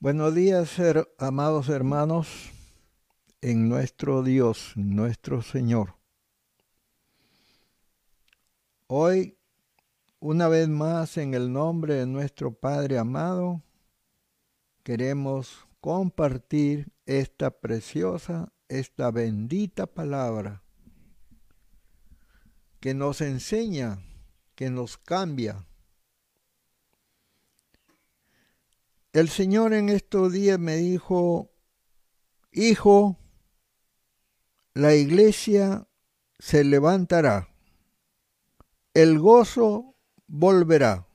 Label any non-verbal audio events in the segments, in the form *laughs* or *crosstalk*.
Buenos días, amados hermanos, en nuestro Dios, nuestro Señor. Hoy, una vez más, en el nombre de nuestro Padre amado, queremos compartir esta preciosa, esta bendita palabra que nos enseña, que nos cambia, El Señor en estos días me dijo, hijo, la iglesia se levantará, el gozo volverá.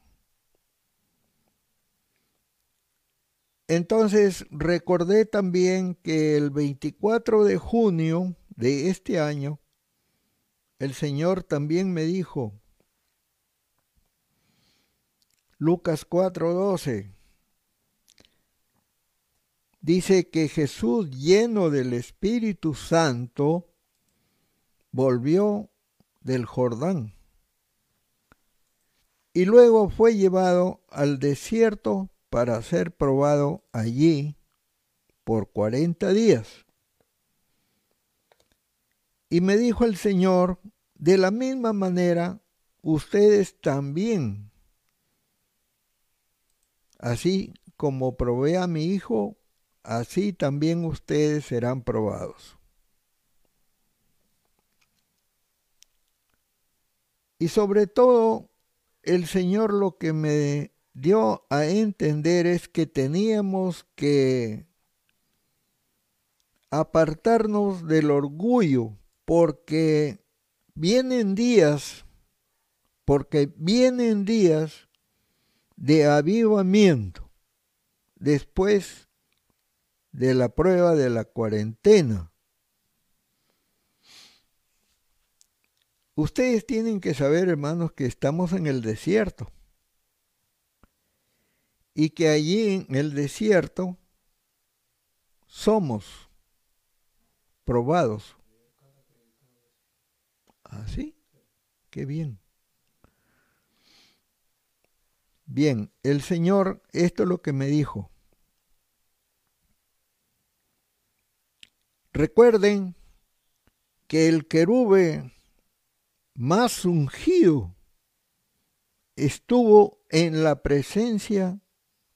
Entonces recordé también que el 24 de junio de este año, el Señor también me dijo, Lucas 4:12, dice que Jesús, lleno del Espíritu Santo, volvió del Jordán y luego fue llevado al desierto para ser probado allí por cuarenta días. Y me dijo el Señor, de la misma manera, ustedes también, así como probé a mi Hijo así también ustedes serán probados. Y sobre todo, el Señor lo que me dio a entender es que teníamos que apartarnos del orgullo, porque vienen días, porque vienen días de avivamiento. Después de la prueba de la cuarentena. Ustedes tienen que saber, hermanos, que estamos en el desierto y que allí en el desierto somos probados. ¿Así? ¿Ah, Qué bien. Bien, el Señor, esto es lo que me dijo. Recuerden que el querube más ungido estuvo en la presencia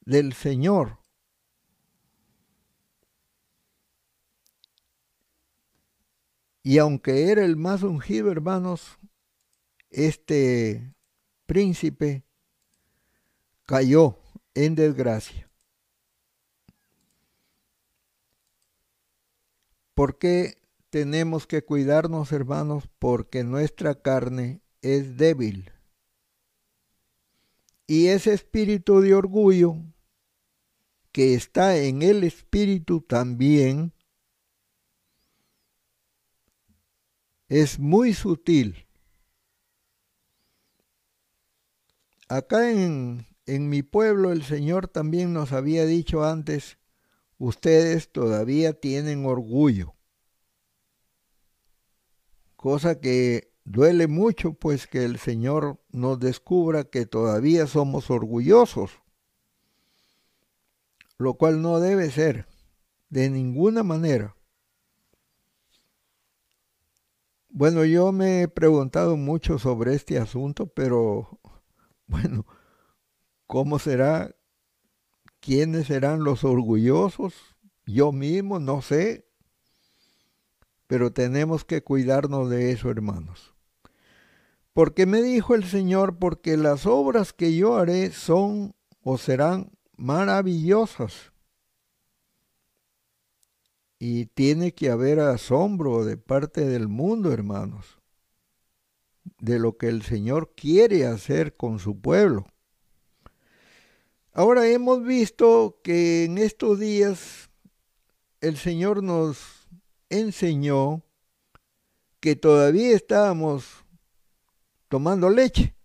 del Señor. Y aunque era el más ungido, hermanos, este príncipe cayó en desgracia. ¿Por qué tenemos que cuidarnos, hermanos? Porque nuestra carne es débil. Y ese espíritu de orgullo que está en el espíritu también es muy sutil. Acá en, en mi pueblo el Señor también nos había dicho antes ustedes todavía tienen orgullo. Cosa que duele mucho, pues que el Señor nos descubra que todavía somos orgullosos, lo cual no debe ser de ninguna manera. Bueno, yo me he preguntado mucho sobre este asunto, pero *laughs* bueno, ¿cómo será ¿Quiénes serán los orgullosos? Yo mismo, no sé. Pero tenemos que cuidarnos de eso, hermanos. Porque me dijo el Señor, porque las obras que yo haré son o serán maravillosas. Y tiene que haber asombro de parte del mundo, hermanos, de lo que el Señor quiere hacer con su pueblo. Ahora hemos visto que en estos días el Señor nos enseñó que todavía estábamos tomando leche,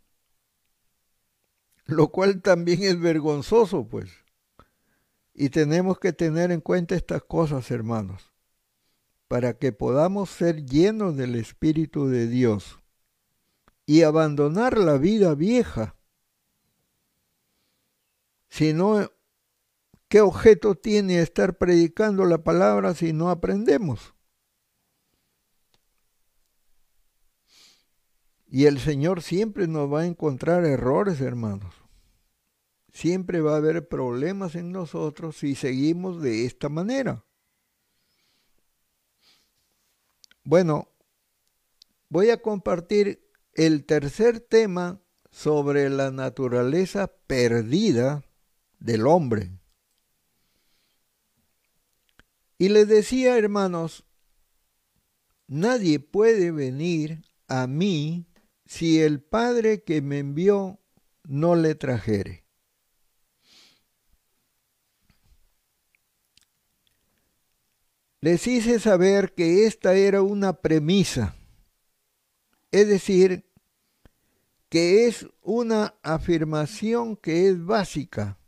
lo cual también es vergonzoso, pues. Y tenemos que tener en cuenta estas cosas, hermanos, para que podamos ser llenos del Espíritu de Dios y abandonar la vida vieja sino ¿qué objeto tiene estar predicando la palabra si no aprendemos? Y el Señor siempre nos va a encontrar errores, hermanos. Siempre va a haber problemas en nosotros si seguimos de esta manera. Bueno, voy a compartir el tercer tema sobre la naturaleza perdida del hombre. Y les decía, hermanos, nadie puede venir a mí si el Padre que me envió no le trajere. Les hice saber que esta era una premisa, es decir, que es una afirmación que es básica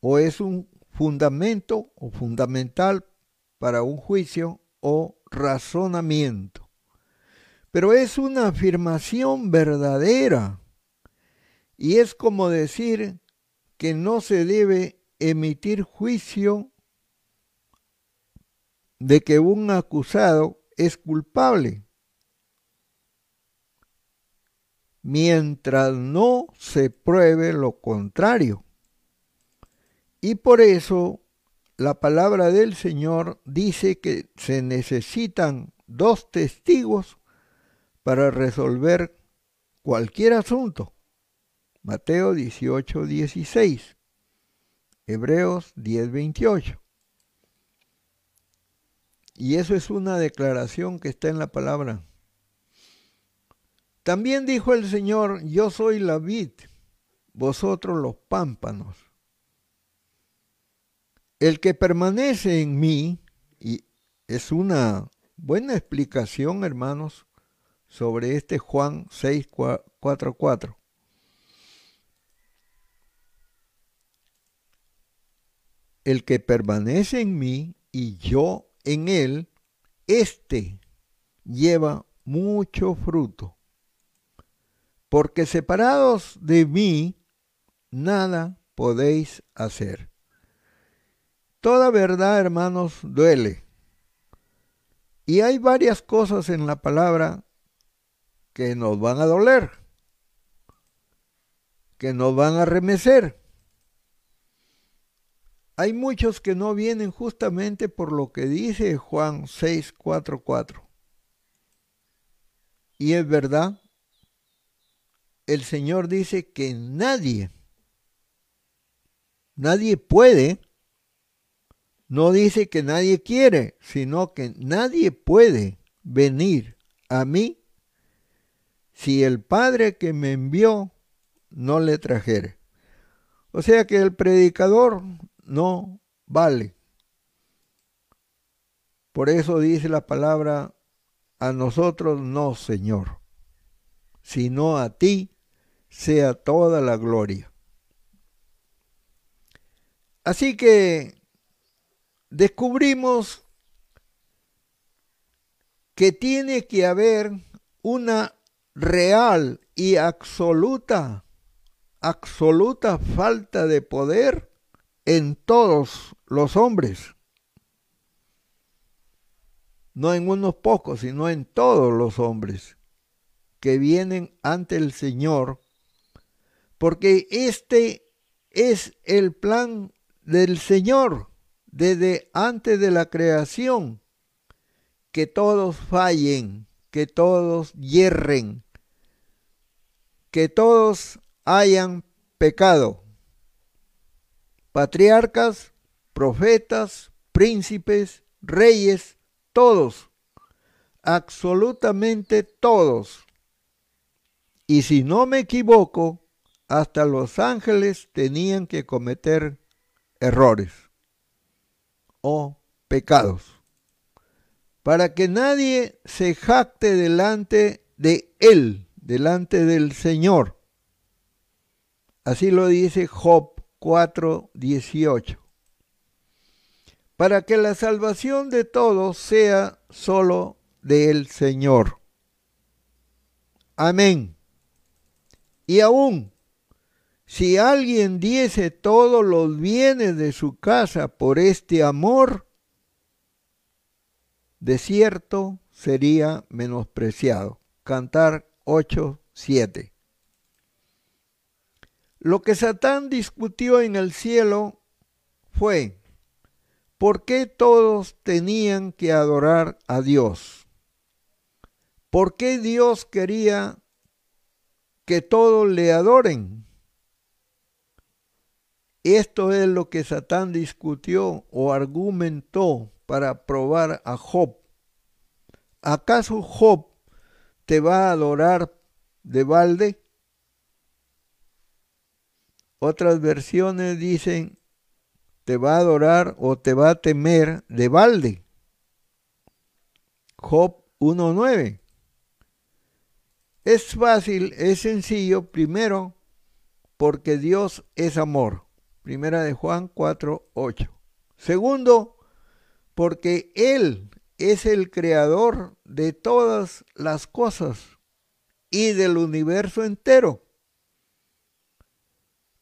o es un fundamento o fundamental para un juicio o razonamiento pero es una afirmación verdadera. Y es como decir que no se debe emitir juicio de que un acusado es culpable, mientras no se pruebe lo contrario. Y por eso la palabra del Señor dice que se necesitan dos testigos para resolver cualquier asunto. Mateo 18, 16. Hebreos 10, 28. Y eso es una declaración que está en la palabra. También dijo el Señor, yo soy la vid, vosotros los pámpanos. El que permanece en mí, y es una buena explicación, hermanos, sobre este Juan 6, 4, 4. El que permanece en mí y yo en él, éste lleva mucho fruto. Porque separados de mí, nada podéis hacer. Toda verdad, hermanos, duele. Y hay varias cosas en la palabra que nos van a doler, que nos van a remecer. Hay muchos que no vienen justamente por lo que dice Juan 6, 4, 4. Y es verdad, el Señor dice que nadie, nadie puede, no dice que nadie quiere, sino que nadie puede venir a mí si el Padre que me envió no le trajere. O sea que el predicador no vale. Por eso dice la palabra, a nosotros no, Señor, sino a ti sea toda la gloria. Así que descubrimos que tiene que haber una real y absoluta, absoluta falta de poder en todos los hombres. No en unos pocos, sino en todos los hombres que vienen ante el Señor, porque este es el plan del Señor desde antes de la creación, que todos fallen, que todos hierren, que todos hayan pecado. Patriarcas, profetas, príncipes, reyes, todos, absolutamente todos. Y si no me equivoco, hasta los ángeles tenían que cometer errores o pecados, para que nadie se jacte delante de él delante del Señor. Así lo dice Job 4:18. Para que la salvación de todos sea solo del Señor. Amén. Y aún, si alguien diese todos los bienes de su casa por este amor, de cierto sería menospreciado. Cantar 8, 7. Lo que Satán discutió en el cielo fue, ¿por qué todos tenían que adorar a Dios? ¿Por qué Dios quería que todos le adoren? Esto es lo que Satán discutió o argumentó para probar a Job. ¿Acaso Job te va a adorar de balde? Otras versiones dicen, te va a adorar o te va a temer de balde. Job 1.9. Es fácil, es sencillo, primero, porque Dios es amor. Primera de Juan 4.8. Segundo, porque Él es el creador de todas las cosas y del universo entero.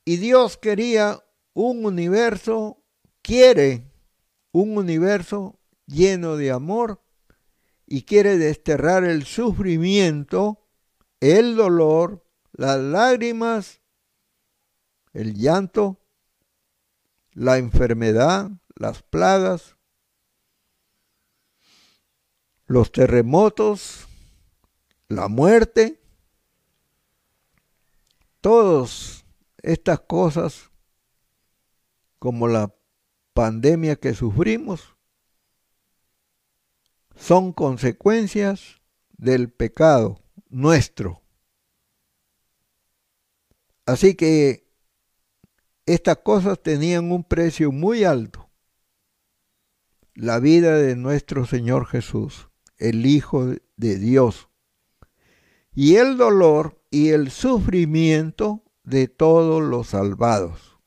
Y Dios quería un universo, quiere un universo lleno de amor y quiere desterrar el sufrimiento, el dolor, las lágrimas, el llanto, la enfermedad, las plagas, los terremotos, la muerte, todos estas cosas, como la pandemia que sufrimos, son consecuencias del pecado nuestro. Así que estas cosas tenían un precio muy alto. La vida de nuestro Señor Jesús, el Hijo de Dios. Y el dolor y el sufrimiento de todos los salvados.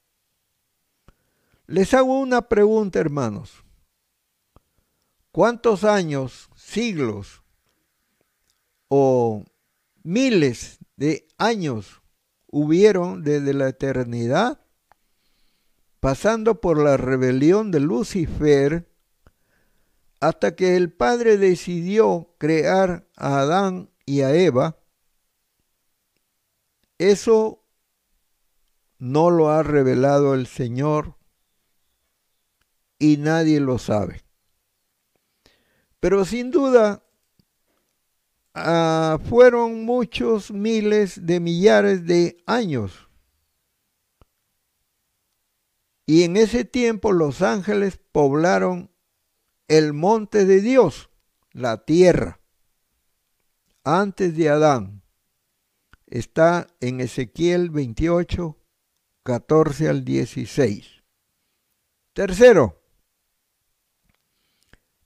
Les hago una pregunta, hermanos. ¿Cuántos años, siglos o miles de años hubieron desde la eternidad, pasando por la rebelión de Lucifer, hasta que el Padre decidió crear a Adán y a Eva? Eso no lo ha revelado el Señor y nadie lo sabe. Pero sin duda ah, fueron muchos miles de millares de años. Y en ese tiempo los ángeles poblaron el monte de Dios, la tierra, antes de Adán. Está en Ezequiel 28, 14 al 16. Tercero,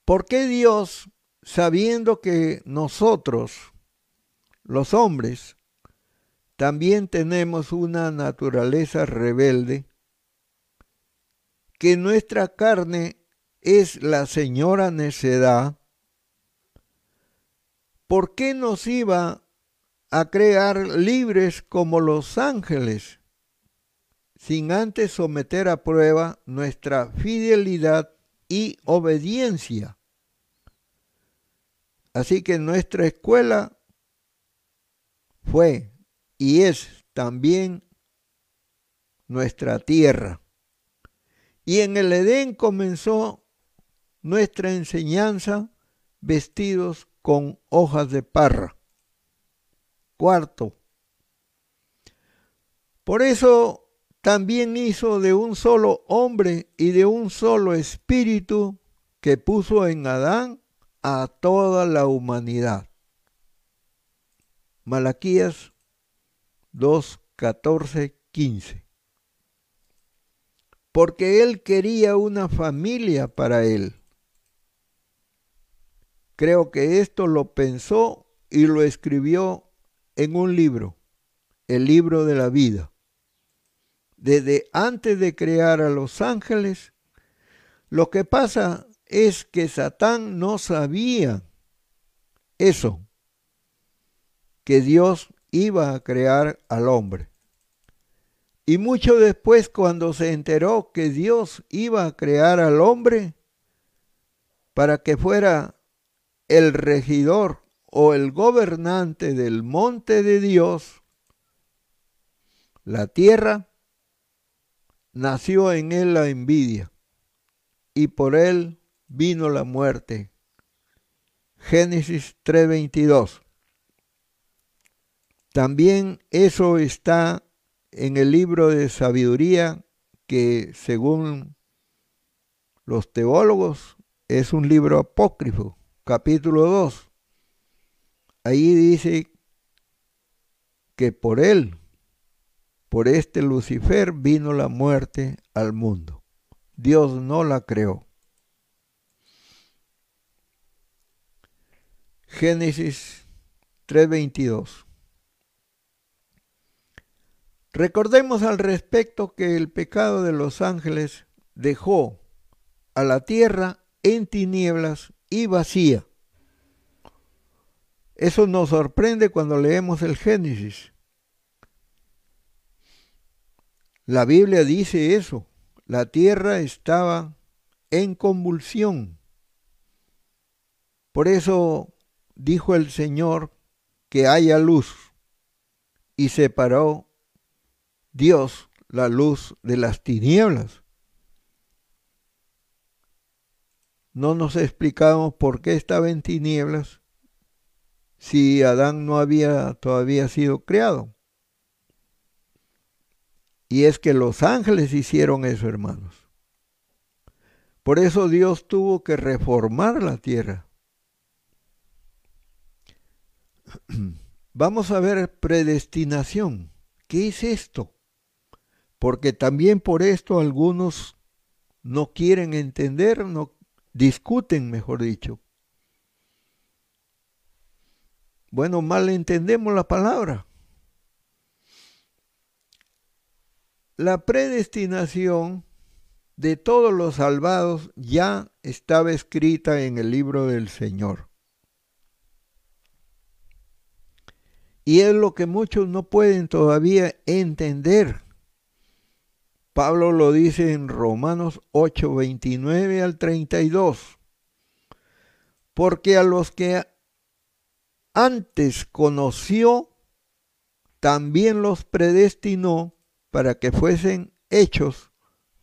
¿por qué Dios, sabiendo que nosotros, los hombres, también tenemos una naturaleza rebelde, que nuestra carne es la señora necedad, ¿por qué nos iba a crear libres como los ángeles? sin antes someter a prueba nuestra fidelidad y obediencia. Así que nuestra escuela fue y es también nuestra tierra. Y en el Edén comenzó nuestra enseñanza vestidos con hojas de parra. Cuarto, por eso también hizo de un solo hombre y de un solo espíritu que puso en Adán a toda la humanidad. Malaquías 2, 14, 15. Porque él quería una familia para él. Creo que esto lo pensó y lo escribió en un libro, el libro de la vida desde antes de crear a los ángeles. Lo que pasa es que Satán no sabía eso, que Dios iba a crear al hombre. Y mucho después, cuando se enteró que Dios iba a crear al hombre para que fuera el regidor o el gobernante del monte de Dios, la tierra, nació en él la envidia y por él vino la muerte. Génesis 3:22. También eso está en el libro de sabiduría que según los teólogos es un libro apócrifo, capítulo 2. Ahí dice que por él, por este Lucifer, vino la muerte al mundo. Dios no la creó. Génesis 3:22. Recordemos al respecto que el pecado de los ángeles dejó a la tierra en tinieblas y vacía. Eso nos sorprende cuando leemos el Génesis. La Biblia dice eso. La tierra estaba en convulsión. Por eso dijo el Señor que haya luz y separó Dios la luz de las tinieblas. No nos explicamos por qué estaba en tinieblas si Adán no había todavía sido creado. Y es que los ángeles hicieron eso, hermanos. Por eso Dios tuvo que reformar la tierra. *clears throat* Vamos a ver predestinación. ¿Qué es esto? Porque también por esto algunos no quieren entender, no discuten, mejor dicho. Bueno, mal entendemos la palabra. La predestinación de todos los salvados ya estaba escrita en el libro del Señor. Y es lo que muchos no pueden todavía entender. Pablo lo dice en Romanos 8, 29 al 32. Porque a los que antes conoció, también los predestinó para que fuesen hechos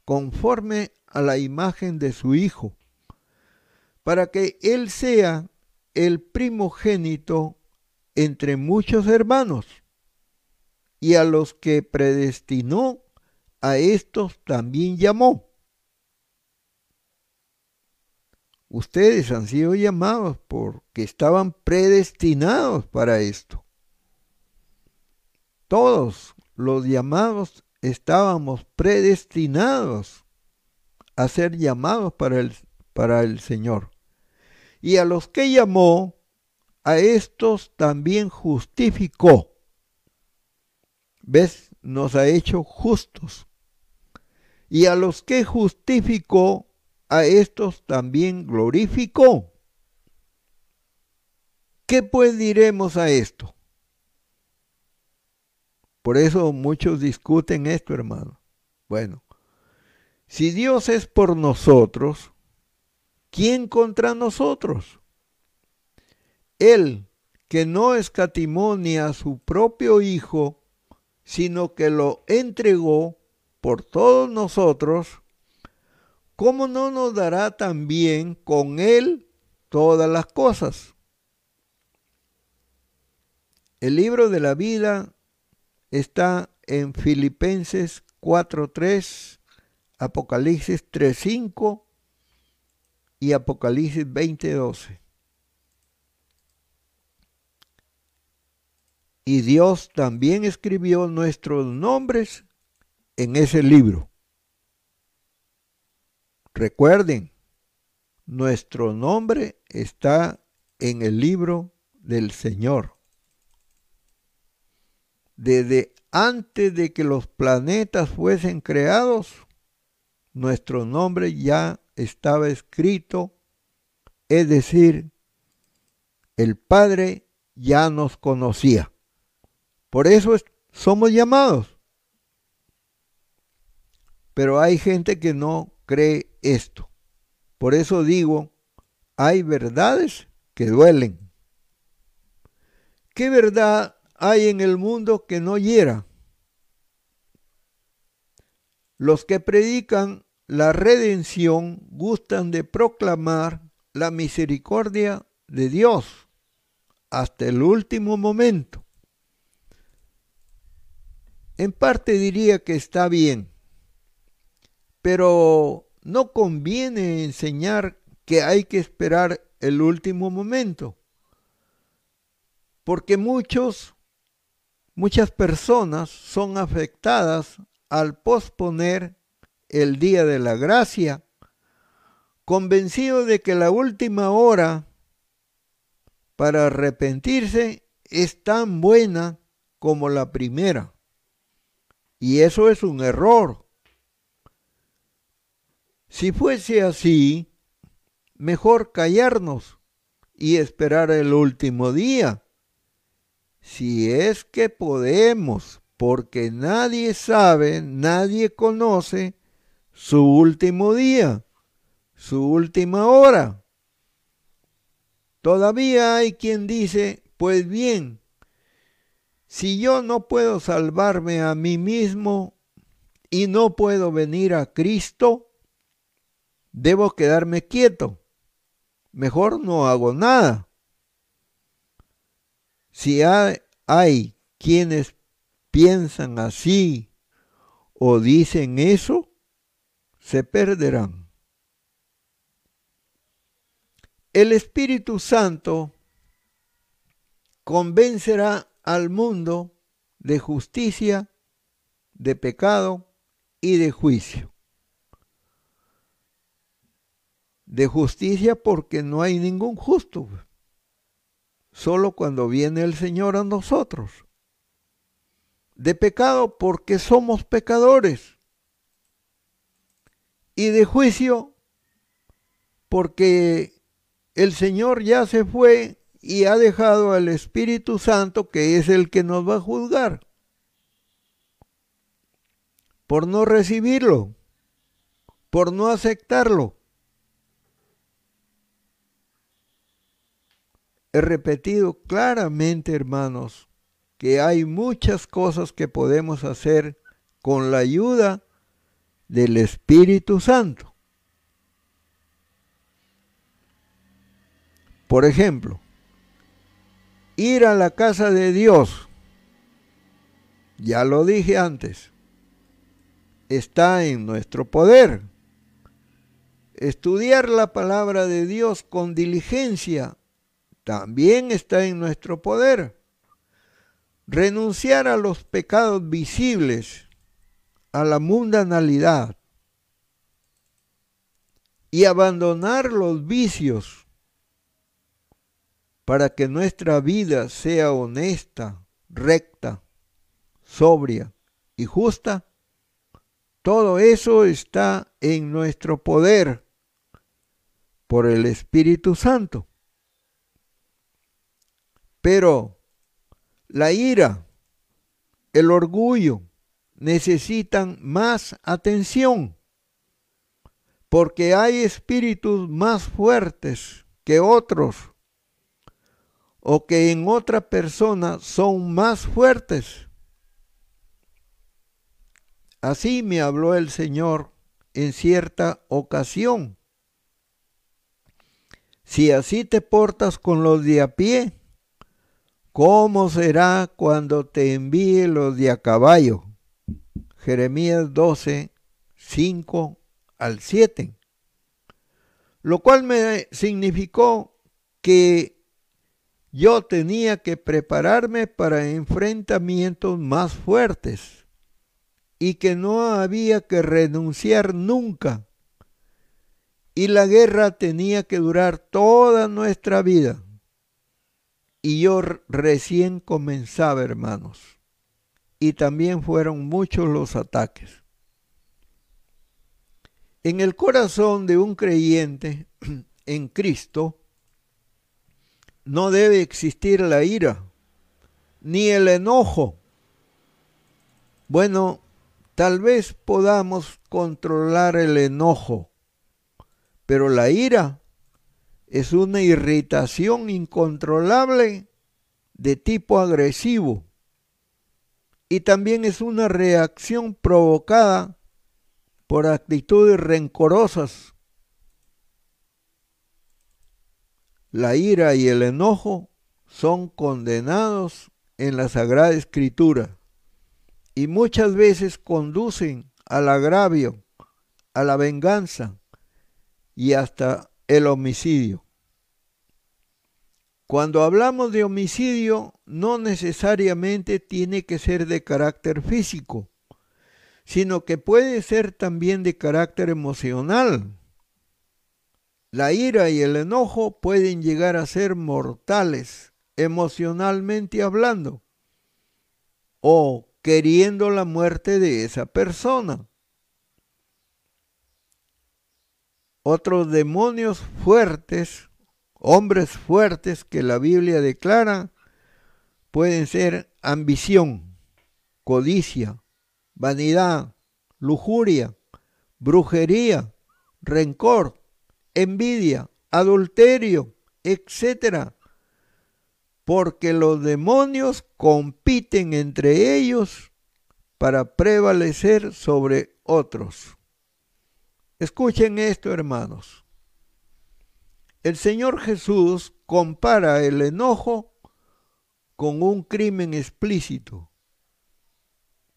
conforme a la imagen de su Hijo, para que Él sea el primogénito entre muchos hermanos, y a los que predestinó, a estos también llamó. Ustedes han sido llamados porque estaban predestinados para esto. Todos los llamados estábamos predestinados a ser llamados para el, para el Señor. Y a los que llamó, a estos también justificó. ¿Ves? Nos ha hecho justos y a los que justificó, a estos también glorificó. ¿Qué pues diremos a esto? Por eso muchos discuten esto, hermano. Bueno, si Dios es por nosotros, ¿quién contra nosotros? Él, que no escatimó ni a su propio Hijo, sino que lo entregó por todos nosotros, ¿cómo no nos dará también con Él todas las cosas? El libro de la vida está en Filipenses 4.3, Apocalipsis 3.5 y Apocalipsis 20.12. Y Dios también escribió nuestros nombres en ese libro. Recuerden, nuestro nombre está en el libro del Señor. Desde antes de que los planetas fuesen creados, nuestro nombre ya estaba escrito, es decir, el Padre ya nos conocía. Por eso somos llamados Pero hay gente que no cree esto. Por eso digo, hay verdades que duelen. ¿Qué verdad hay en el mundo que no hiera? Los que predican la redención gustan de proclamar la misericordia de Dios hasta el último momento. En parte diría que está bien, pero no conviene enseñar que hay que esperar el último momento, porque muchos, muchas personas son afectadas al posponer el día de la gracia, convencido de que la última hora para arrepentirse es tan buena como la primera. Y eso es un error. Si fuese así, mejor callarnos y esperar el último día. Si es que podemos, porque nadie sabe, nadie conoce su último día, su última hora. Todavía hay quien dice, pues bien, si yo no puedo salvarme a mí mismo y no puedo venir a Cristo, debo quedarme quieto. Mejor no hago nada. Si hay, quienes piensan así o dicen eso, se perderán. El Espíritu Santo convencerá al mundo de justicia, de pecado y de juicio. De justicia porque no hay ningún justo, solo cuando viene el Señor a nosotros. De pecado porque somos pecadores y de juicio porque el Señor ya se fue y ha dejado al Espíritu Santo que es el que nos va a juzgar por no recibirlo, por no aceptarlo. He repetido claramente, hermanos, que hay muchas cosas que podemos hacer con la ayuda del Espíritu Santo. Por ejemplo, ir a la casa de Dios, ya lo dije antes, está en nuestro poder. Estudiar la palabra de Dios con diligencia también está en nuestro poder. Renunciar a los pecados visibles a la mundanalidad y abandonar los vicios para que nuestra vida sea honesta, recta, sobria y justa, todo eso está en nuestro poder por el Espíritu Santo. Pero la ira, el orgullo, necesitan más atención, porque hay espíritus más fuertes que otros, o que en otra persona son más fuertes. Así me habló el Señor en cierta ocasión. Si así te portas con los de a pie, ¿cómo será cuando te envíe los de a caballo? Jeremías 12, 5 al 7. Lo cual me significó que yo tenía que prepararme para enfrentamientos más fuertes y que no había que renunciar nunca. Y la guerra tenía que durar toda nuestra vida. Y yo recién comenzaba, hermanos y también fueron muchos los ataques. En el corazón de un creyente *clears throat* en Cristo no debe existir la ira ni el enojo. Bueno, Tal vez podamos controlar el enojo, pero la ira es una irritación incontrolable de tipo agresivo y también es una reacción provocada por actitudes rencorosas. La ira y el enojo son condenados en la Sagrada Escritura y muchas veces conducen al agravio, a la venganza y hasta el homicidio. Cuando hablamos de homicidio, no necesariamente tiene que ser de carácter físico, sino que puede ser también de carácter emocional. La ira y el enojo pueden llegar a ser mortales, emocionalmente hablando, o queriendo la muerte de esa persona. Otros demonios fuertes Hombres fuertes que la Biblia declara pueden ser ambición, codicia, vanidad, lujuria, brujería, rencor, envidia, adulterio, etc. Porque los demonios compiten entre ellos para prevalecer sobre otros. Escuchen esto, hermanos. El Señor Jesús compara el enojo con un crimen explícito.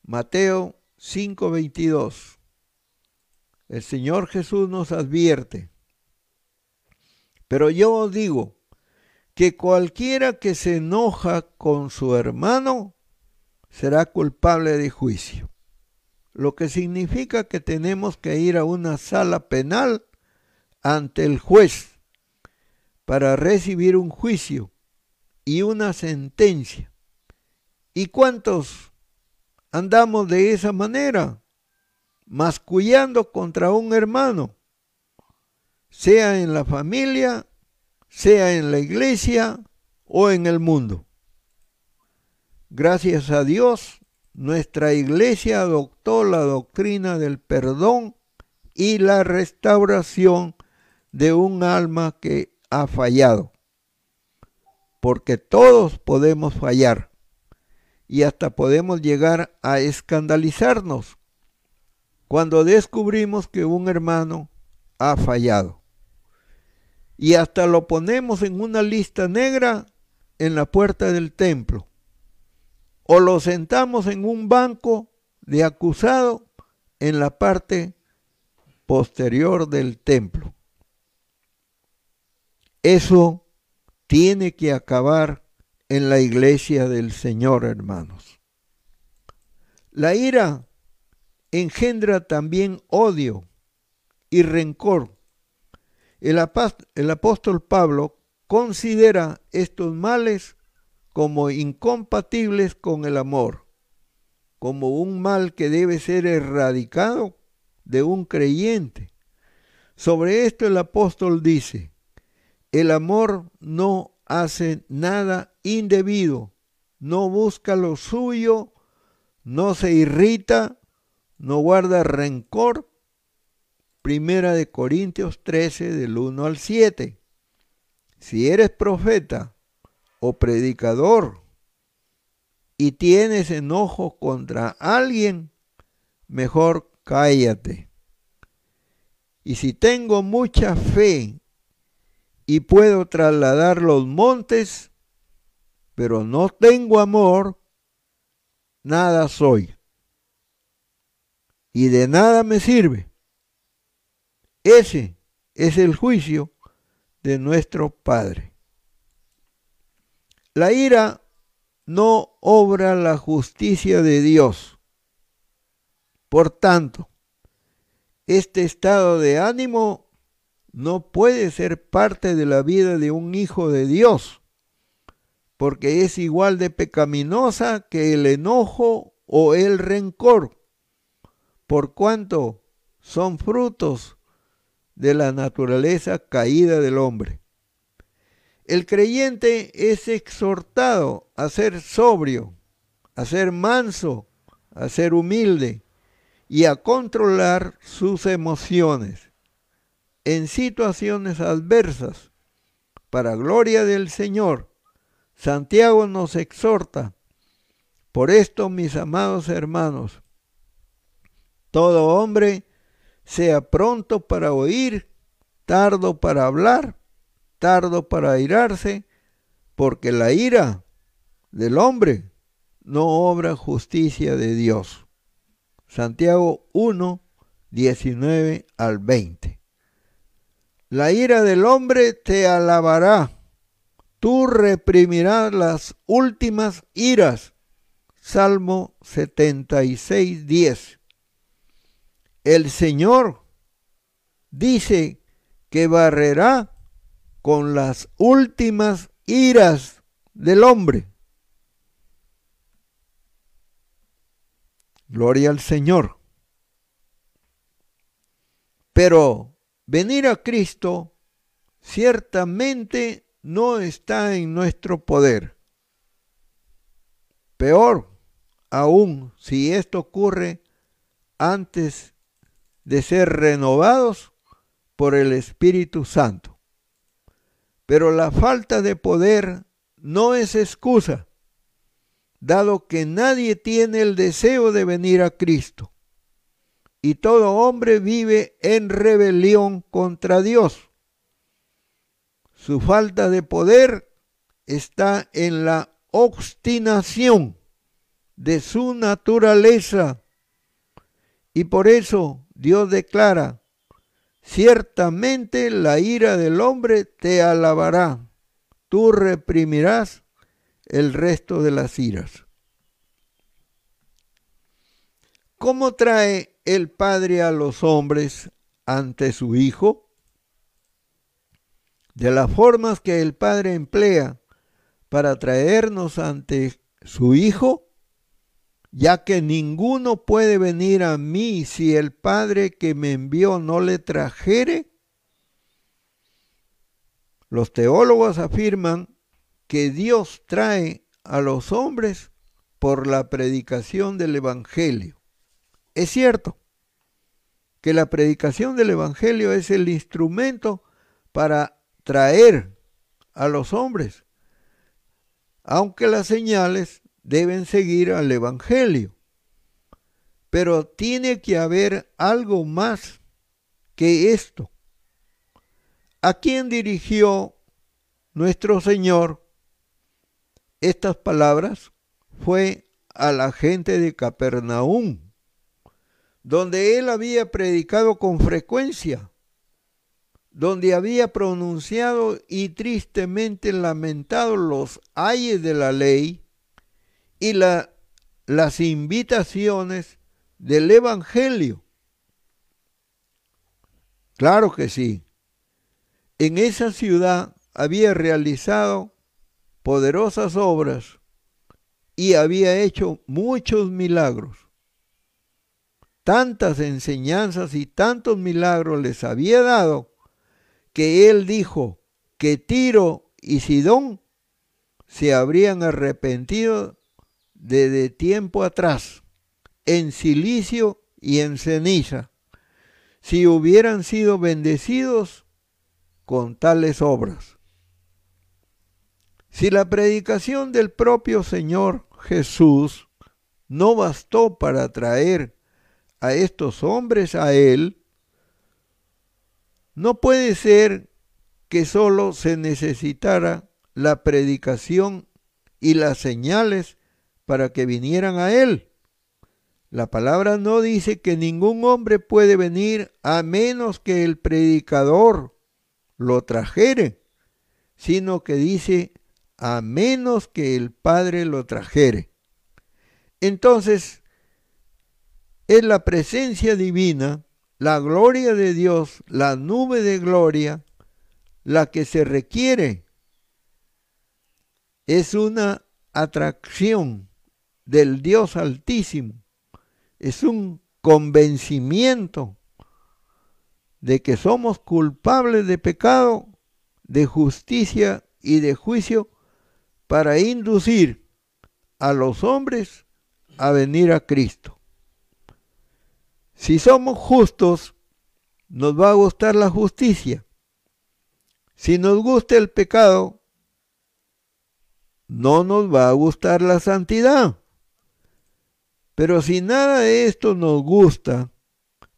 Mateo 5:22. El Señor Jesús nos advierte, pero yo os digo que cualquiera que se enoja con su hermano será culpable de juicio, lo que significa que tenemos que ir a una sala penal ante el juez para recibir un juicio y una sentencia. ¿Y cuántos andamos de esa manera? Mascullando contra un hermano, sea en la familia, sea en la iglesia o en el mundo. Gracias a Dios, nuestra iglesia adoptó la doctrina del perdón y la restauración de un alma que ha fallado. Porque todos podemos fallar y hasta podemos llegar a escandalizarnos cuando descubrimos que un hermano ha fallado. Y hasta lo ponemos en una lista negra en la puerta del templo. O lo sentamos en un banco de acusado en la parte posterior del templo. Eso tiene que acabar en la iglesia del Señor, hermanos. La ira engendra también odio y rencor. El, apóstol Pablo considera estos males como incompatibles con el amor, como un mal que debe ser erradicado de un creyente. Sobre esto el apóstol dice, el amor no hace nada indebido, no busca lo suyo, no se irrita, no guarda rencor. Primera de Corintios 13 del 1 al 7. Si eres profeta o predicador y tienes enojo contra alguien, mejor cállate. Y si tengo mucha fe y puedo trasladar los montes, pero no tengo amor, nada soy. Y de nada me sirve. Ese es el juicio de nuestro Padre. La ira no obra la justicia de Dios. Por tanto, este estado de ánimo no puede ser parte de la vida de un hijo de Dios, porque es igual de pecaminosa que el enojo o el rencor, por cuanto son frutos de la naturaleza caída del hombre. El creyente es exhortado a ser sobrio, a ser manso, a ser humilde y a controlar sus emociones en situaciones adversas. Para gloria del Señor, Santiago nos exhorta, por esto mis amados hermanos, todo hombre sea pronto para oír, tardo para hablar, tardo para airarse, porque la ira del hombre no obra justicia de Dios. Santiago 1, 19 al 20. La ira del hombre te alabará, tú reprimirás las últimas iras. Salmo 76, 10. El Señor dice que barrerá con las últimas iras del hombre. Gloria al Señor. Pero venir a Cristo ciertamente no está en nuestro poder. Peor aún si esto ocurre antes de ser renovados por el Espíritu Santo. Pero la falta de poder no es excusa, dado que nadie tiene el deseo de venir a Cristo. Y todo hombre vive en rebelión contra Dios. Su falta de poder está en la obstinación de su naturaleza. Y por eso Dios declara, ciertamente la ira del hombre te alabará, tú reprimirás el resto de las iras. ¿Cómo trae el Padre a los hombres ante su Hijo? de las formas que el Padre emplea para traernos ante su Hijo, ya que ninguno puede venir a mí si el Padre que me envió no le trajere. Los teólogos afirman que Dios trae a los hombres por la predicación del Evangelio. Es cierto que la predicación del Evangelio es el instrumento para traer a los hombres, aunque las señales deben seguir al Evangelio. Pero tiene que haber algo más que esto. ¿A quién dirigió nuestro Señor estas palabras? Fue a la gente de Capernaum, donde él había predicado con frecuencia donde había pronunciado y tristemente lamentado los ayes de la ley y la, las invitaciones del Evangelio. Claro que sí. En esa ciudad había realizado poderosas obras y había hecho muchos milagros. Tantas enseñanzas y tantos milagros les había dado que él dijo que Tiro y Sidón se habrían arrepentido desde tiempo atrás, en silicio y en ceniza, si hubieran sido bendecidos con tales obras. Si la predicación del propio Señor Jesús no bastó para traer a estos hombres a Él, no puede ser que solo se necesitara la predicación y las señales para que vinieran a Él. La palabra no dice que ningún hombre puede venir a menos que el predicador lo trajere, sino que dice a menos que el Padre lo trajere. Entonces, es la presencia divina la gloria de Dios, la nube de gloria, la que se requiere es una atracción del Dios altísimo, es un convencimiento de que somos culpables de pecado, de justicia y de juicio para inducir a los hombres a venir a Cristo. Si somos justos, nos va a gustar la justicia. Si nos gusta el pecado, no nos va a gustar la santidad. Pero si nada de esto nos gusta,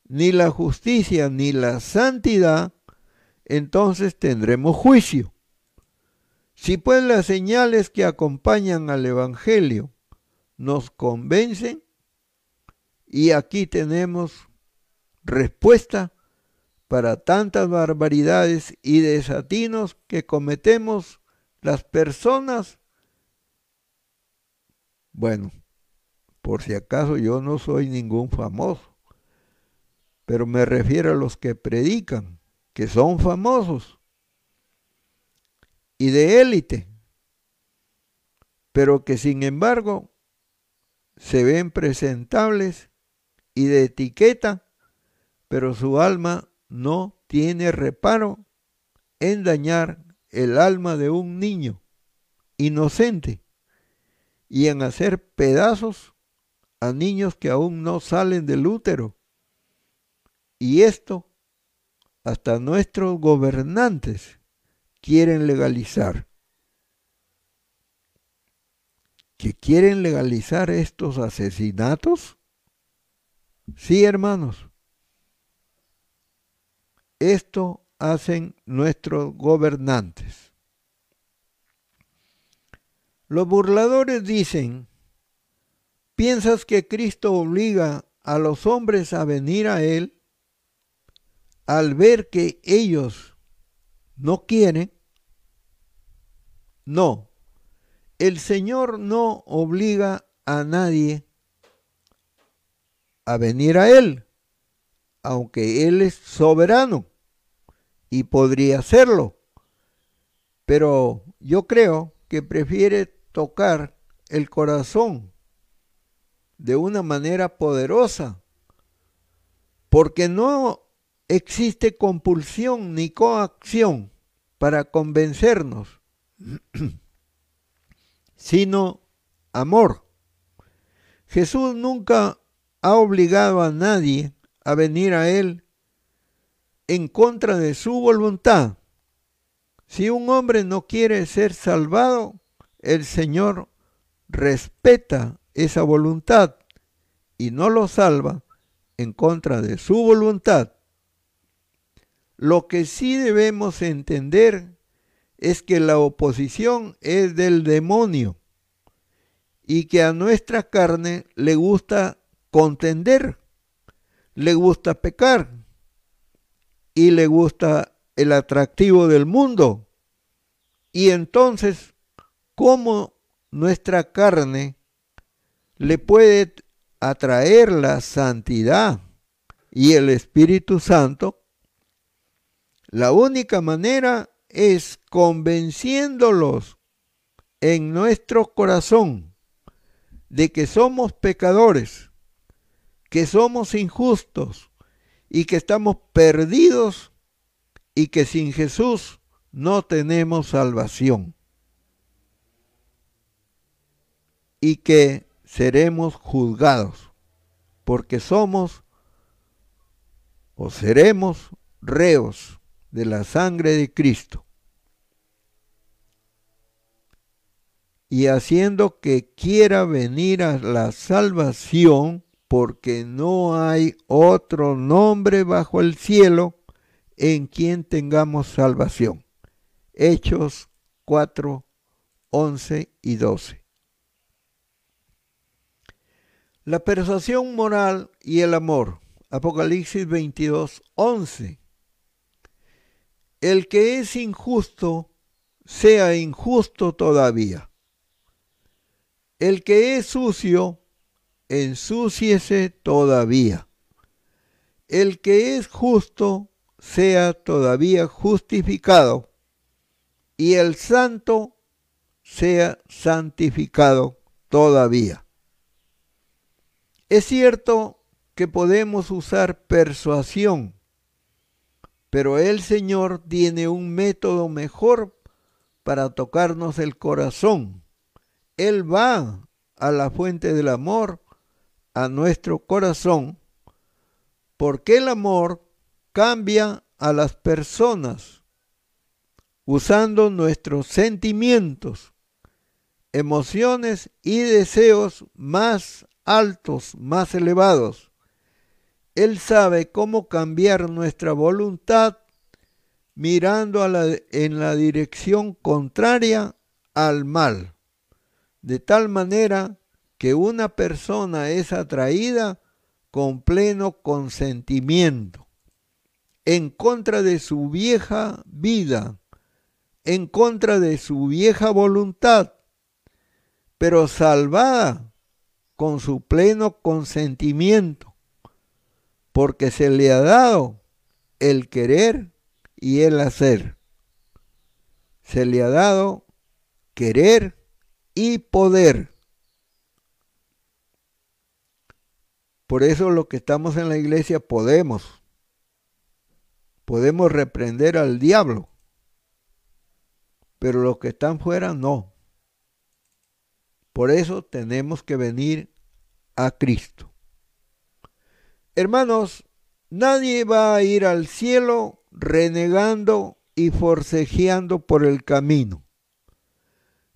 ni la justicia ni la santidad, entonces tendremos juicio. Si pues las señales que acompañan al Evangelio nos convencen, y aquí tenemos respuesta para tantas barbaridades y desatinos que cometemos las personas. Bueno, por si acaso yo no soy ningún famoso, pero me refiero a los que predican, que son famosos y de élite, pero que sin embargo se ven presentables y de etiqueta, pero su alma no tiene reparo en dañar el alma de un niño inocente y en hacer pedazos a niños que aún no salen del útero. Y esto hasta nuestros gobernantes quieren legalizar. ¿Que quieren legalizar estos asesinatos? Sí, hermanos. Esto hacen nuestros gobernantes. Los burladores dicen, ¿piensas que Cristo obliga a los hombres a venir a Él al ver que ellos no quieren? No, el Señor no obliga a nadie a venir a Él, aunque Él es soberano y podría hacerlo. Pero yo creo que prefiere tocar el corazón de una manera poderosa, porque no existe compulsión ni coacción para convencernos, *clears throat* sino amor. Jesús nunca ha obligado a nadie a venir a Él en contra de su voluntad. Si un hombre no quiere ser salvado, el Señor respeta esa voluntad y no lo salva en contra de su voluntad. Lo que sí debemos entender es que la oposición es del demonio y que a nuestra carne le gusta contender, le gusta pecar y le gusta el atractivo del mundo. Y entonces, ¿cómo nuestra carne le puede atraer la santidad y el Espíritu Santo? La única manera es convenciéndolos en nuestro corazón de que somos pecadores que somos injustos y que estamos perdidos y que sin Jesús no tenemos salvación. Y que seremos juzgados porque somos o seremos reos de la sangre de Cristo. Y haciendo que quiera venir a la salvación, porque no hay otro nombre bajo el cielo en quien tengamos salvación. Hechos 4, 11 y 12. La persuasión moral y el amor. Apocalipsis 22, 11. El que es injusto, sea injusto todavía. El que es sucio, ensúciese todavía. El que es justo sea todavía justificado, y el santo sea santificado todavía. Es cierto que podemos usar persuasión, pero el Señor tiene un método mejor para tocarnos el corazón. Él va a la fuente del amor a nuestro corazón porque el amor cambia a las personas usando nuestros sentimientos, emociones y deseos más altos, más elevados. Él sabe cómo cambiar nuestra voluntad mirando en la dirección contraria al mal, de tal manera que una persona es atraída con pleno consentimiento, en contra de su vieja vida, en contra de su vieja voluntad, pero salvada con su pleno consentimiento, porque se le ha dado el querer y el hacer. Se le ha dado querer y poder. Por eso los que estamos en la iglesia podemos. Podemos reprender al diablo. Pero los que están fuera no. Por eso tenemos que venir a Cristo. Hermanos, nadie va a ir al cielo renegando y forcejeando por el camino.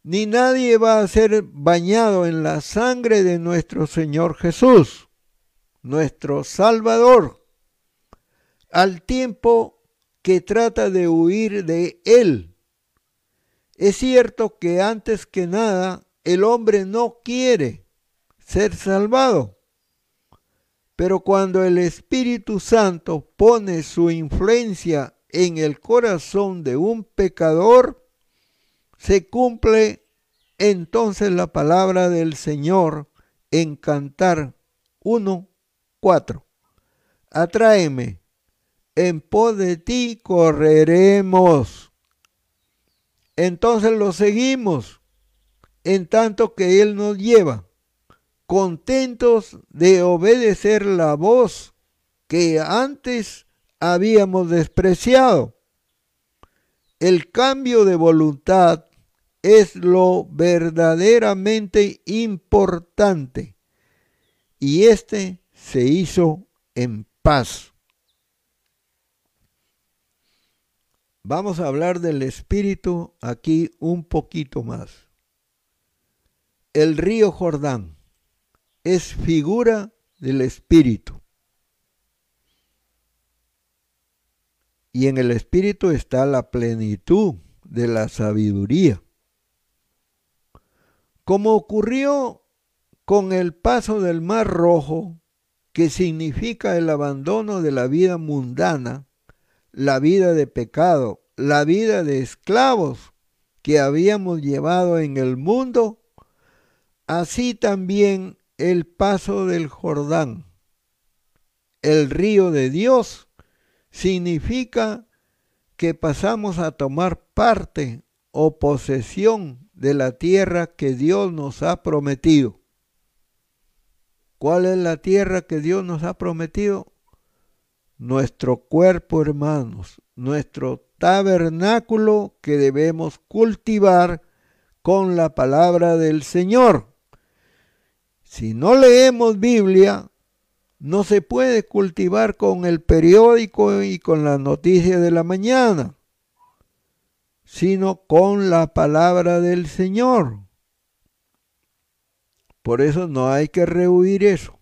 Ni nadie va a ser bañado en la sangre de nuestro Señor Jesús, nuestro Salvador, al tiempo que trata de huir de Él. Es cierto que antes que nada el hombre no quiere ser salvado pero cuando el Espíritu Santo pone su influencia en el corazón de un pecador, se cumple entonces la palabra del Señor en Cantar 1, 4. Atráeme, en pos de ti correremos. Entonces lo seguimos, en tanto que Él nos lleva contentos de obedecer la voz que antes habíamos despreciado. El cambio de voluntad es lo verdaderamente importante y este se hizo en paz. Vamos a hablar del Espíritu aquí un poquito más. El río Jordán es figura del Espíritu. Y en el Espíritu está la plenitud de la sabiduría. Como ocurrió con el paso del Mar Rojo, que significa el abandono de la vida mundana, la vida de pecado, la vida de esclavos que habíamos llevado en el mundo, así también el paso del Jordán, el río de Dios, significa que pasamos a tomar parte o posesión de la tierra que Dios nos ha prometido. ¿Cuál es la tierra que Dios nos ha prometido? Nuestro cuerpo, hermanos, nuestro tabernáculo que debemos cultivar con la palabra del Señor. Si no leemos Biblia, no se puede cultivar con el periódico y con la noticia de la mañana, sino con la palabra del Señor. Por eso no hay que rehuir eso.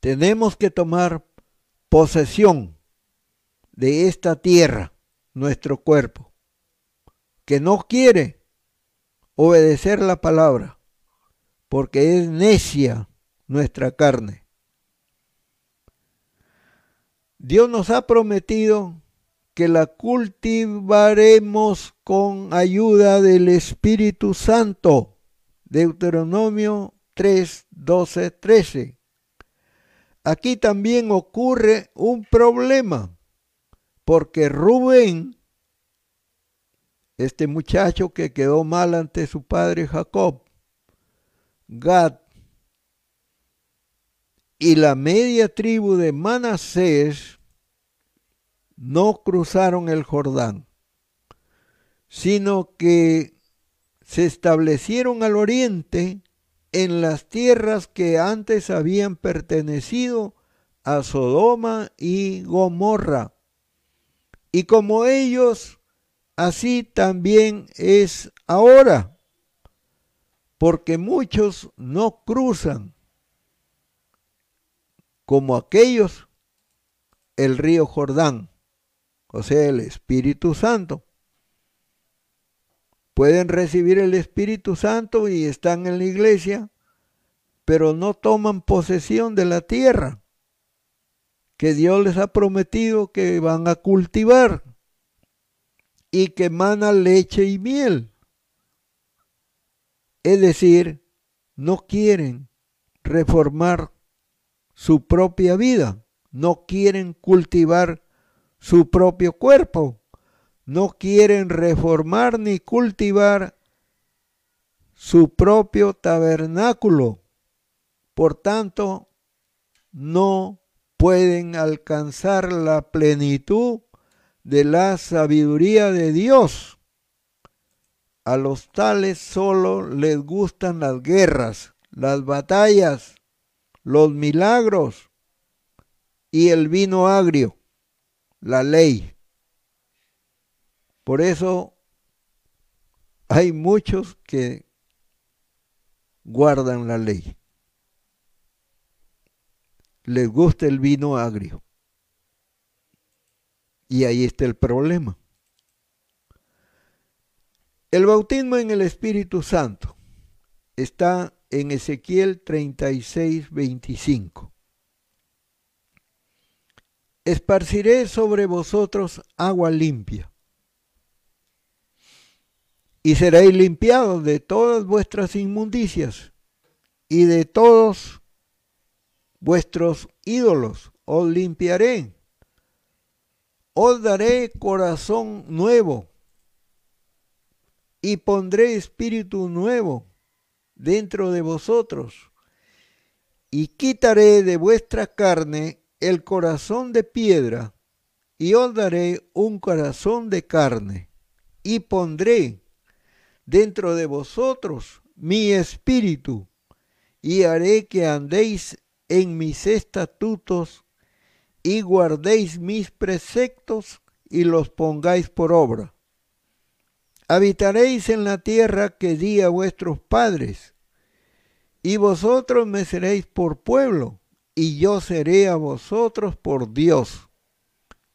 Tenemos que tomar posesión de esta tierra, nuestro cuerpo, que no quiere obedecer la palabra porque es necia nuestra carne. Dios nos ha prometido que la cultivaremos con ayuda del Espíritu Santo. Deuteronomio 3, 12, 13. Aquí también ocurre un problema, porque Rubén, este muchacho que quedó mal ante su padre Jacob, Gad y la media tribu de Manasés no cruzaron el Jordán, sino que se establecieron al oriente en las tierras que antes habían pertenecido a Sodoma y Gomorra. Y como ellos, así también es ahora, porque muchos no cruzan como aquellos el río Jordán, o sea, el Espíritu Santo. Pueden recibir el Espíritu Santo y están en la iglesia, pero no toman posesión de la tierra que Dios les ha prometido que van a cultivar y que emana leche y miel. Es decir, no quieren reformar su propia vida, no quieren cultivar su propio cuerpo, no quieren reformar ni cultivar su propio tabernáculo. Por tanto, no pueden alcanzar la plenitud de la sabiduría de Dios. A los tales solo les gustan las guerras, las batallas, los milagros y el vino agrio, la ley. Por eso hay muchos que guardan la ley. Les gusta el vino agrio. Y ahí está el problema. El bautismo en el Espíritu Santo está en Ezequiel 36, 25. Esparciré sobre vosotros agua limpia, y seréis limpiados de todas vuestras inmundicias y de todos vuestros ídolos, os limpiaré. Os daré corazón nuevo y pondré espíritu nuevo dentro de vosotros, y quitaré de vuestra carne el corazón de piedra, y os daré un corazón de carne, y pondré dentro de vosotros mi espíritu, y haré que andéis en mis estatutos, y guardéis mis preceptos, y los pongáis por obra habitaréis en la tierra que di a vuestros padres, y vosotros me seréis por pueblo, y yo seré a vosotros por Dios,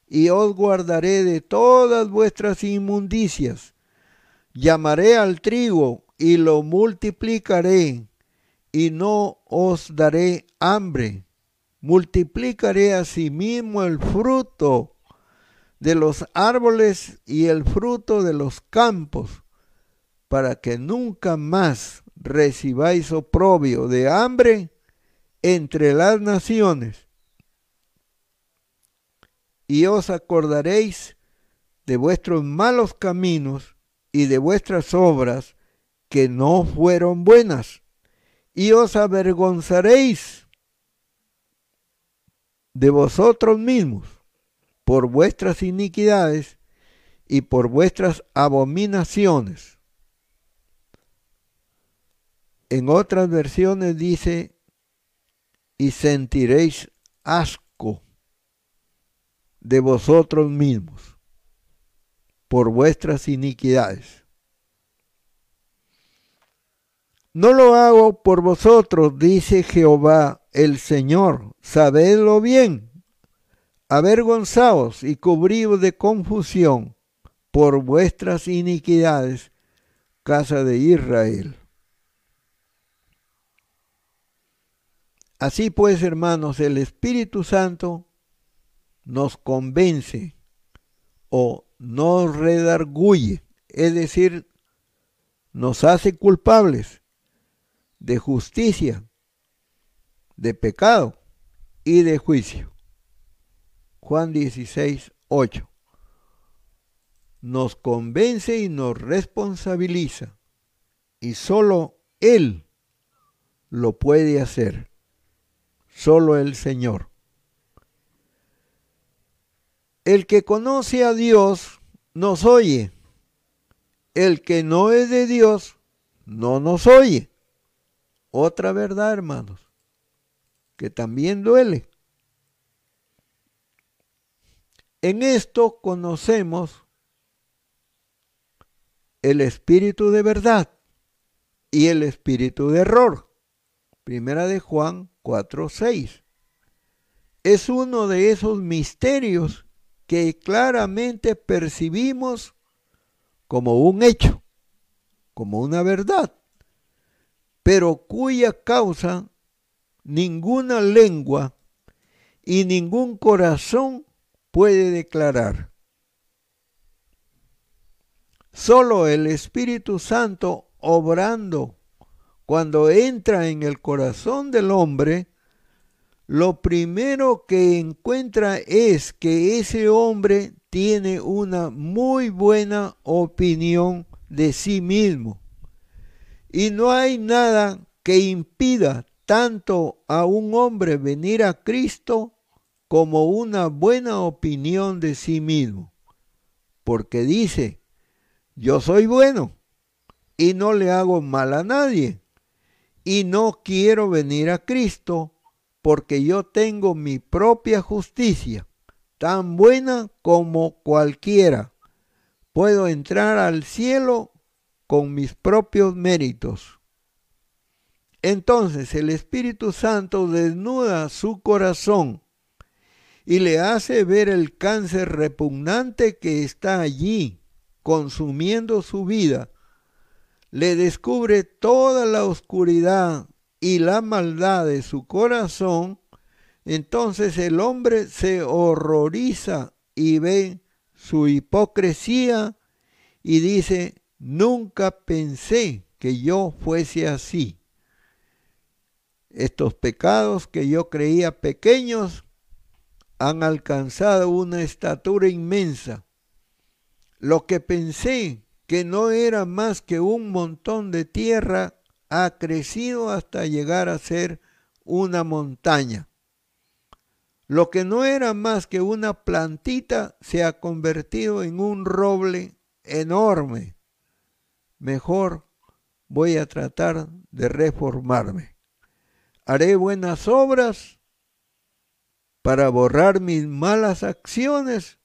y os guardaré de todas vuestras inmundicias, llamaré al trigo y lo multiplicaré, y no os daré hambre, multiplicaré asimismo el fruto de los árboles y el fruto de los campos, para que nunca más recibáis oprobio de hambre entre las naciones. Y os acordaréis de vuestros malos caminos y de vuestras obras que no fueron buenas, y os avergonzaréis de vosotros mismos por vuestras iniquidades y por vuestras abominaciones. En otras versiones dice, y sentiréis asco de vosotros mismos por vuestras iniquidades. No lo hago por vosotros, dice Jehová el Señor, sabedlo bien avergonzaos y cubridos de confusión por vuestras iniquidades, casa de Israel. Así pues, hermanos, el Espíritu Santo nos convence o nos redarguye, es decir, nos hace culpables de justicia, de pecado y de juicio. Juan 16, 8. Nos convence y nos responsabiliza. Y solo Él lo puede hacer. Solo el Señor. El que conoce a Dios nos oye. El que no es de Dios no nos oye. Otra verdad, hermanos, que también duele. En esto conocemos el espíritu de verdad y el espíritu de error. Primera de Juan 4:6. Es uno de esos misterios que claramente percibimos como un hecho, como una verdad, pero cuya causa ninguna lengua y ningún corazón puede declarar. Solo el Espíritu Santo obrando cuando entra en el corazón del hombre, lo primero que encuentra es que ese hombre tiene una muy buena opinión de sí mismo. Y no hay nada que impida tanto a un hombre venir a Cristo como una buena opinión de sí mismo, porque dice, yo soy bueno y no le hago mal a nadie, y no quiero venir a Cristo porque yo tengo mi propia justicia, tan buena como cualquiera. Puedo entrar al cielo con mis propios méritos. Entonces el Espíritu Santo desnuda su corazón y le hace ver el cáncer repugnante que está allí, consumiendo su vida. Le descubre toda la oscuridad y la maldad de su corazón, entonces el hombre se horroriza y ve su hipocresía y dice, nunca pensé que yo fuese así. Estos pecados que yo creía pequeños han alcanzado una estatura inmensa. Lo que pensé que no era más que un montón de tierra ha crecido hasta llegar a ser una montaña. Lo que no era más que una plantita se ha convertido en un roble enorme. Mejor voy a tratar de reformarme. Haré buenas obras para borrar mis malas acciones,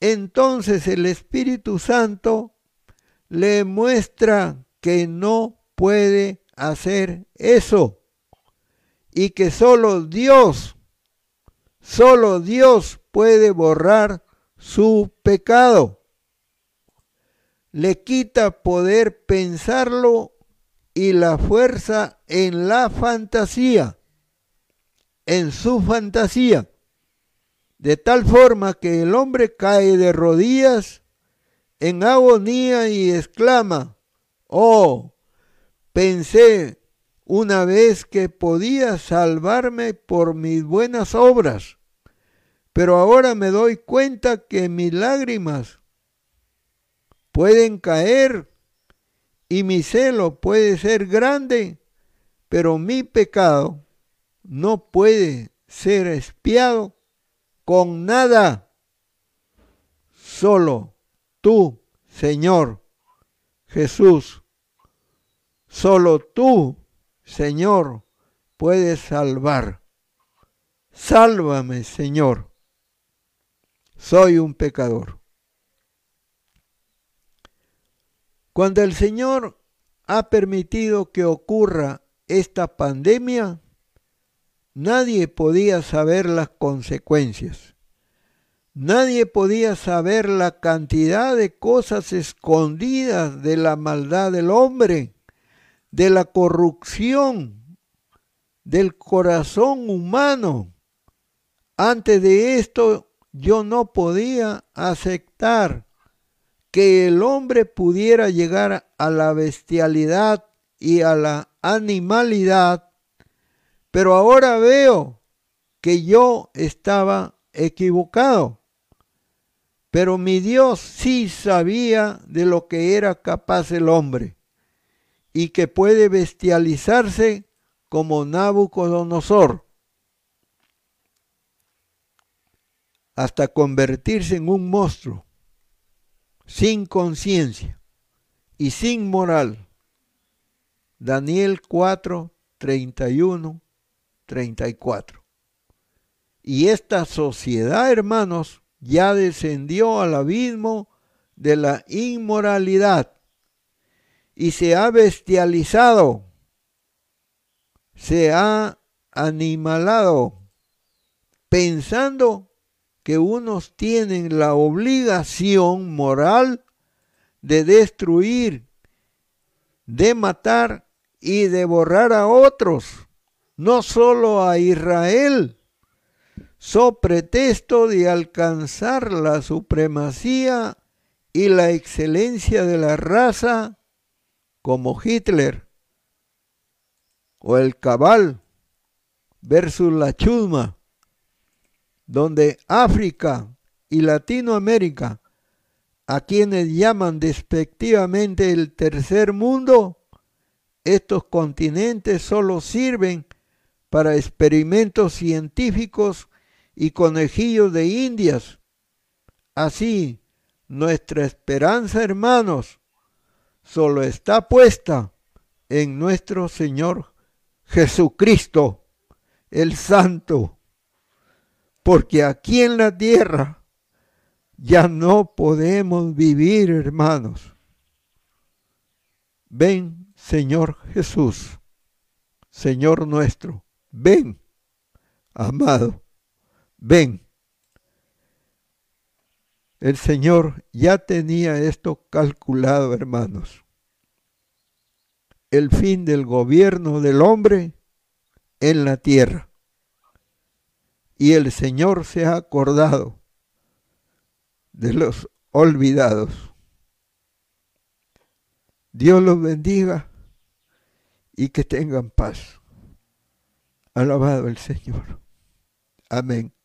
entonces el Espíritu Santo le muestra que no puede hacer eso y que solo Dios, solo Dios puede borrar su pecado. Le quita poder pensarlo y la fuerza en la fantasía en su fantasía, de tal forma que el hombre cae de rodillas en agonía y exclama, oh, pensé una vez que podía salvarme por mis buenas obras, pero ahora me doy cuenta que mis lágrimas pueden caer y mi celo puede ser grande, pero mi pecado no puede ser espiado con nada. Solo tú, Señor Jesús, solo tú, Señor, puedes salvar. Sálvame, Señor. Soy un pecador. Cuando el Señor ha permitido que ocurra esta pandemia, Nadie podía saber las consecuencias. Nadie podía saber la cantidad de cosas escondidas de la maldad del hombre, de la corrupción del corazón humano. Antes de esto yo no podía aceptar que el hombre pudiera llegar a la bestialidad y a la animalidad pero ahora veo que yo estaba equivocado. Pero mi Dios sí sabía de lo que era capaz el hombre y que puede bestializarse como Nabucodonosor hasta convertirse en un monstruo sin conciencia y sin moral. Daniel 4, 31 34. Y esta sociedad, hermanos, ya descendió al abismo de la inmoralidad y se ha bestializado, se ha animalado, pensando que unos tienen la obligación moral de destruir, de matar y de borrar a otros, no solo a Israel, so pretexto de alcanzar la supremacía y la excelencia de la raza como Hitler o el cabal versus la chusma, donde África y Latinoamérica, a quienes llaman despectivamente el tercer mundo, estos continentes solo sirven para experimentos científicos y conejillos de indias. Así, nuestra esperanza, hermanos, solo está puesta en nuestro Señor Jesucristo, el Santo, porque aquí en la tierra ya no podemos vivir, hermanos. Ven, Señor Jesús, Señor nuestro, ven, amado, ven. El Señor ya tenía esto calculado, hermanos. El fin del gobierno del hombre en la tierra. Y el Señor se ha acordado de los olvidados. Dios los bendiga y que tengan paz. Alabado el Señor. Amén.